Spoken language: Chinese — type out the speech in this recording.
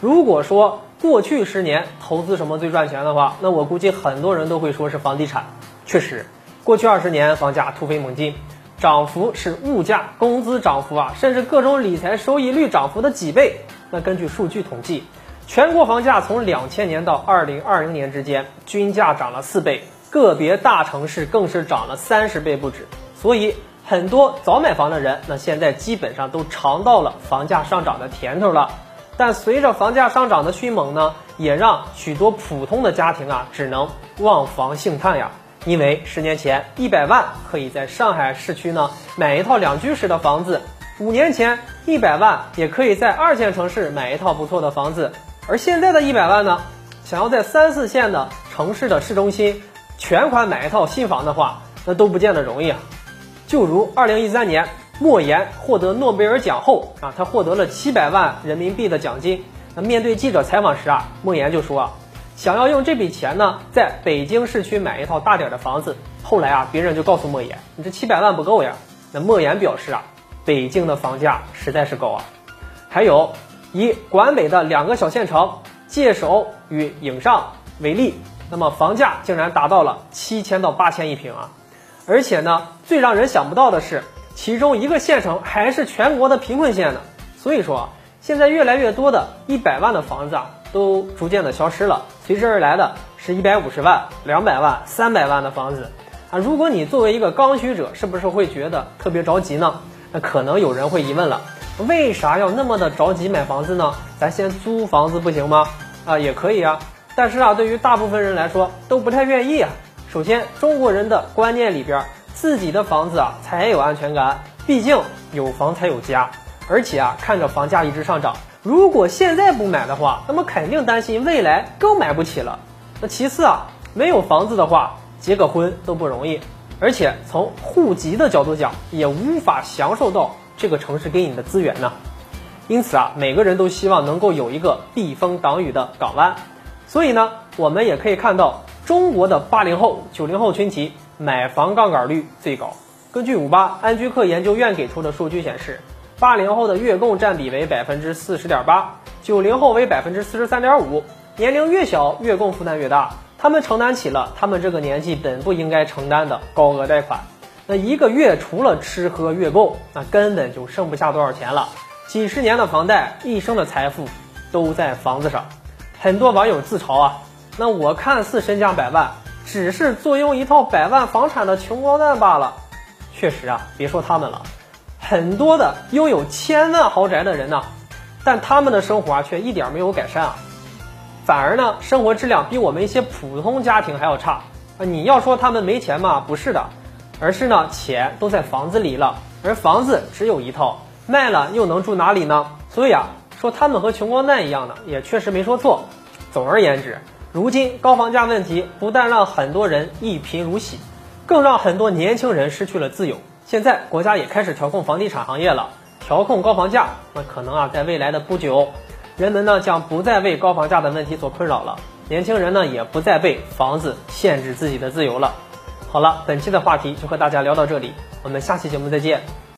如果说过去十年投资什么最赚钱的话，那我估计很多人都会说是房地产。确实，过去二十年房价突飞猛进，涨幅是物价、工资涨幅啊，甚至各种理财收益率涨幅的几倍。那根据数据统计，全国房价从两千年到二零二零年之间，均价涨了四倍，个别大城市更是涨了三十倍不止。所以，很多早买房的人，那现在基本上都尝到了房价上涨的甜头了。但随着房价上涨的迅猛呢，也让许多普通的家庭啊，只能望房兴叹呀。因为十年前一百万可以在上海市区呢买一套两居室的房子，五年前一百万也可以在二线城市买一套不错的房子，而现在的一百万呢，想要在三四线的城市的市中心全款买一套新房的话，那都不见得容易啊。就如二零一三年。莫言获得诺贝尔奖后啊，他获得了七百万人民币的奖金。那面对记者采访时啊，莫言就说啊，想要用这笔钱呢，在北京市区买一套大点的房子。后来啊，别人就告诉莫言，你这七百万不够呀。那莫言表示啊，北京的房价实在是高啊。还有以管北的两个小县城界首与颍上为例，那么房价竟然达到了七千到八千一平啊。而且呢，最让人想不到的是。其中一个县城还是全国的贫困县呢，所以说现在越来越多的一百万的房子啊，都逐渐的消失了，随之而来的是一百五十万、两百万、三百万的房子啊。如果你作为一个刚需者，是不是会觉得特别着急呢？那可能有人会疑问了，为啥要那么的着急买房子呢？咱先租房子不行吗？啊，也可以啊，但是啊，对于大部分人来说都不太愿意啊。首先，中国人的观念里边。自己的房子啊才有安全感，毕竟有房才有家。而且啊，看着房价一直上涨，如果现在不买的话，那么肯定担心未来更买不起了。那其次啊，没有房子的话，结个婚都不容易，而且从户籍的角度讲，也无法享受到这个城市给你的资源呢。因此啊，每个人都希望能够有一个避风挡雨的港湾。所以呢，我们也可以看到中国的八零后、九零后群体。买房杠杆率最高。根据五八安居客研究院给出的数据显示，八零后的月供占比为百分之四十点八，九零后为百分之四十三点五。年龄越小，月供负担越大，他们承担起了他们这个年纪本不应该承担的高额贷款。那一个月除了吃喝月供，那根本就剩不下多少钱了。几十年的房贷，一生的财富都在房子上。很多网友自嘲啊，那我看似身家百万。只是坐拥一套百万房产的穷光蛋罢了。确实啊，别说他们了，很多的拥有千万豪宅的人呢，但他们的生活啊却一点没有改善啊，反而呢生活质量比我们一些普通家庭还要差啊。你要说他们没钱吗？不是的，而是呢钱都在房子里了，而房子只有一套，卖了又能住哪里呢？所以啊，说他们和穷光蛋一样的，也确实没说错。总而言之。如今高房价问题不但让很多人一贫如洗，更让很多年轻人失去了自由。现在国家也开始调控房地产行业了，调控高房价，那可能啊，在未来的不久，人们呢将不再为高房价的问题所困扰了，年轻人呢也不再被房子限制自己的自由了。好了，本期的话题就和大家聊到这里，我们下期节目再见。